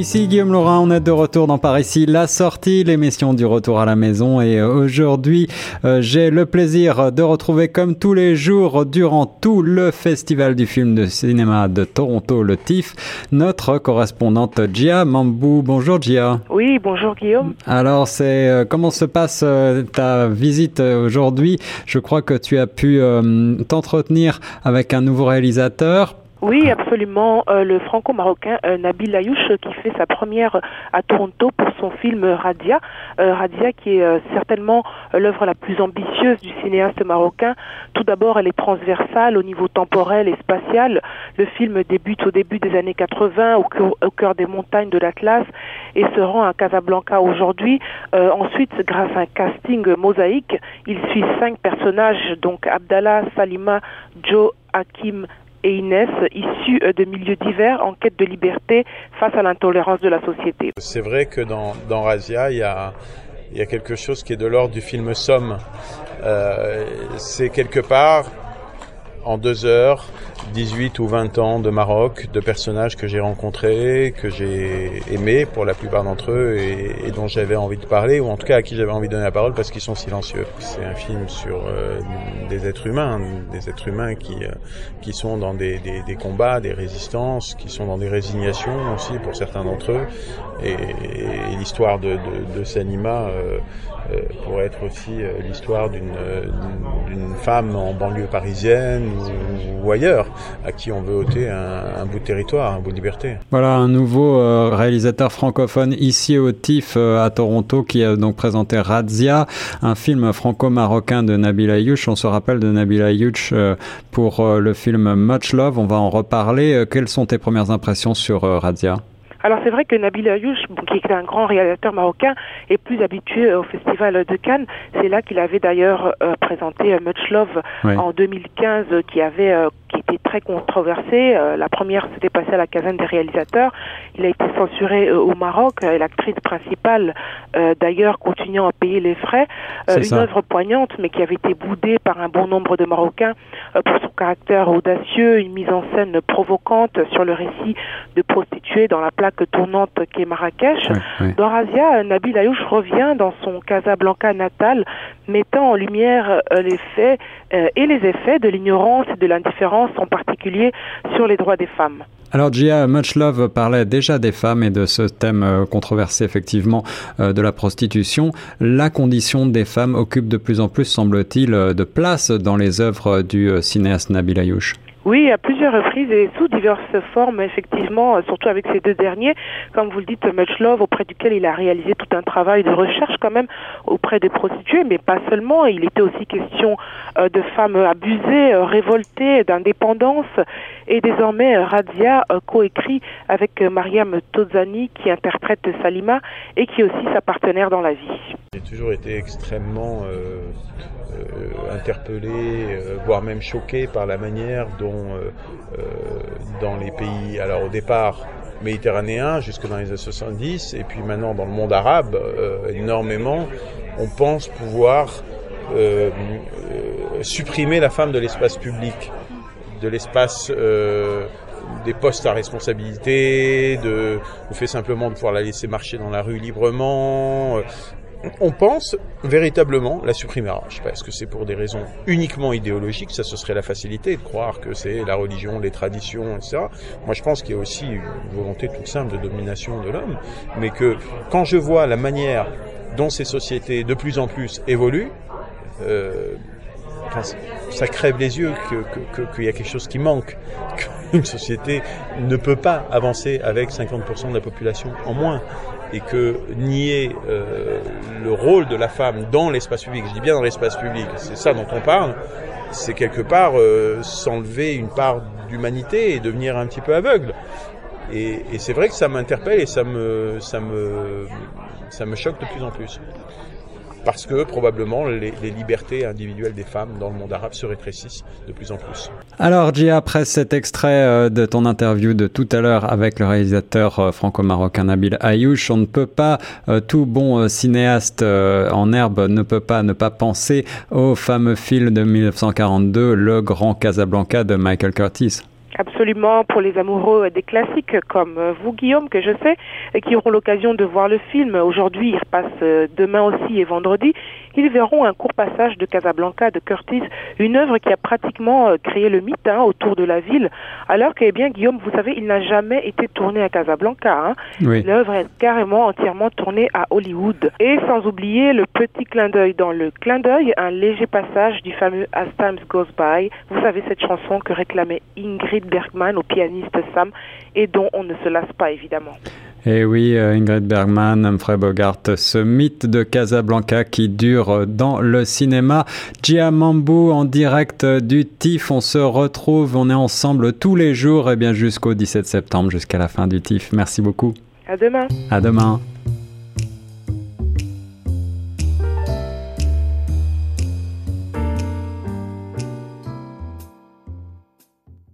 Ici Guillaume Laurin, on est de retour dans Paris ici, la sortie, l'émission du retour à la maison et euh, aujourd'hui euh, j'ai le plaisir de retrouver comme tous les jours durant tout le festival du film de cinéma de Toronto, le TIFF, notre correspondante Gia Mambou. Bonjour Gia. Oui, bonjour Guillaume. Alors c'est euh, comment se passe ta visite aujourd'hui? Je crois que tu as pu t'entretenir avec un nouveau réalisateur oui, absolument. Euh, le franco-marocain euh, Nabil Ayouch qui fait sa première à Toronto pour son film Radia. Euh, Radia qui est certainement l'œuvre la plus ambitieuse du cinéaste marocain. Tout d'abord, elle est transversale au niveau temporel et spatial. Le film débute au début des années 80 au cœur, au cœur des montagnes de l'Atlas et se rend à Casablanca aujourd'hui. ensuite, grâce à un casting mosaïque, il suit cinq personnages, donc Abdallah, Salima, Joe, Hakim, et Inès, issus euh, de milieux divers en quête de liberté face à l'intolérance de la société. C'est vrai que dans, Razia, il y a, il y a quelque chose qui est de l'ordre du film Somme. Euh, c'est quelque part en deux heures 18 ou 20 ans de Maroc, de personnages que j'ai rencontrés, que j'ai aimés pour la plupart d'entre eux et, dont j'avais envie de parler, ou en tout cas à qui j'avais envie de donner la parole parce qu'ils sont silencieux. C'est un film sur euh, des êtres humains, des êtres humains qui, euh, qui sont dans des, des, des, combats, des résistances, qui sont dans des résignations aussi pour certains d'entre eux. Et, l'histoire de, Sanima euh, euh pourrait être aussi l'histoire d'une femme en banlieue parisienne ou, ailleurs à qui on veut ôter un, bout de territoire, un bout de liberté. Voilà un nouveau euh, réalisateur francophone ici au TIFF euh, à Toronto qui a donc présenté Razia, un film franco-marocain de Nabil Ayouch. On se rappelle de Nabil Ayouch euh, pour le film Much Love. On va en reparler. Quelles sont tes premières impressions sur Razia? Alors c'est vrai que Nabil Ayouch, qui est un grand réalisateur marocain, est plus habitué au festival de Cannes. C'est là qu'il avait d'ailleurs présenté Much Love en 2015, qui avait qui était très controversée. Euh, la première s'était passée à la caserne des réalisateurs. Il a été censuré euh, au Maroc l'actrice principale, euh, d'ailleurs, continuant à payer les frais. une œuvre poignante, mais qui avait été boudée par un bon nombre de Marocains pour son caractère audacieux, une mise en scène provocante sur le récit de prostituées dans la plaque tournante qu'est Marrakech. Dans Razia, Nabil Ayouch revient dans son Casablanca natal, mettant en lumière les faits et les effets de l'ignorance et de l'indifférence en particulier sur les droits des femmes. Alors Gia, Much Love parlait déjà des femmes et de ce thème euh, controversé effectivement euh, de la prostitution. La condition des femmes occupe de plus en plus, semble-t-il, euh, de place dans les œuvres du cinéaste Nabil Ayouch. Oui, à plusieurs reprises et sous diverses formes, effectivement, surtout avec ces deux derniers, comme vous le dites, Much Love, auprès duquel il a réalisé tout un travail de recherche quand même auprès des prostituées, mais pas seulement. Il était aussi question euh, de femmes abusées, euh, révoltées, d'indépendance, et désormais Radia euh, coécrit avec Mariam Tozani qui interprète Salima et qui est aussi sa partenaire dans la vie. J'ai toujours été extrêmement interpellé, voire même choqué par la manière dont euh, dans les pays, alors au départ méditerranéens jusque dans les années 70 et puis maintenant dans le monde arabe énormément, on pense pouvoir supprimer la femme de l'espace public, de l'espace des postes à responsabilité, de, fait simplement de pouvoir la laisser marcher dans la rue librement, on pense véritablement la supprimera. Je sais pas, est-ce que c'est pour des raisons uniquement idéologiques Ça, ce serait la facilité de croire que c'est la religion, les traditions, etc. Moi, je pense qu'il y a aussi une volonté toute simple de domination de l'homme, mais que quand je vois la manière dont ces sociétés de plus en plus évoluent, euh, ça crève les yeux qu'il y a quelque chose qui manque, qu'une société ne peut pas avancer avec 50% de la population en moins et que nier euh, le rôle de la femme dans l'espace public, je dis bien dans l'espace public, c'est ça dont on parle, c'est quelque part euh, s'enlever une part d'humanité et devenir un petit peu aveugle. Et, et c'est vrai que ça m'interpelle et ça me, ça me, ça me choque de plus en plus parce que probablement les, libertés individuelles des femmes dans le monde arabe se rétrécissent de plus en plus. Alors Gia, après cet extrait euh, de ton interview de tout à l'heure avec le réalisateur euh, franco-marocain Nabil Ayouch, on ne peut pas, euh, tout bon cinéaste en herbe ne peut pas ne pas penser au fameux film de 1942, Le Grand Casablanca de Michael Curtis. Absolument, pour les amoureux des classiques comme vous, Guillaume, que je sais, et qui auront l'occasion de voir le film. Aujourd'hui, il repasse euh, demain aussi et vendredi. Ils verront un court passage de Casablanca de Curtis, une œuvre qui a pratiquement euh, créé le mythe hein, autour de la ville, alors que, eh bien, Guillaume, vous savez, il n'a jamais été tourné à Casablanca. Hein. L'œuvre est carrément entièrement tournée à Hollywood. Et sans oublier le petit clin d'œil dans le clin d'œil, un léger passage du fameux As Times Goes By. Vous savez cette chanson que réclamait Ingrid Bergman au pianiste Sam et dont on ne se lasse pas évidemment. Et eh oui, euh, Ingrid Bergman, Humphrey Bogart, ce mythe de Casablanca qui dure dans le cinéma. Giamambu en direct du TIFF. On se retrouve, on est ensemble tous les jours, et eh bien jusqu'au 17 septembre, jusqu'à la fin du TIFF. Merci beaucoup. À demain. À demain.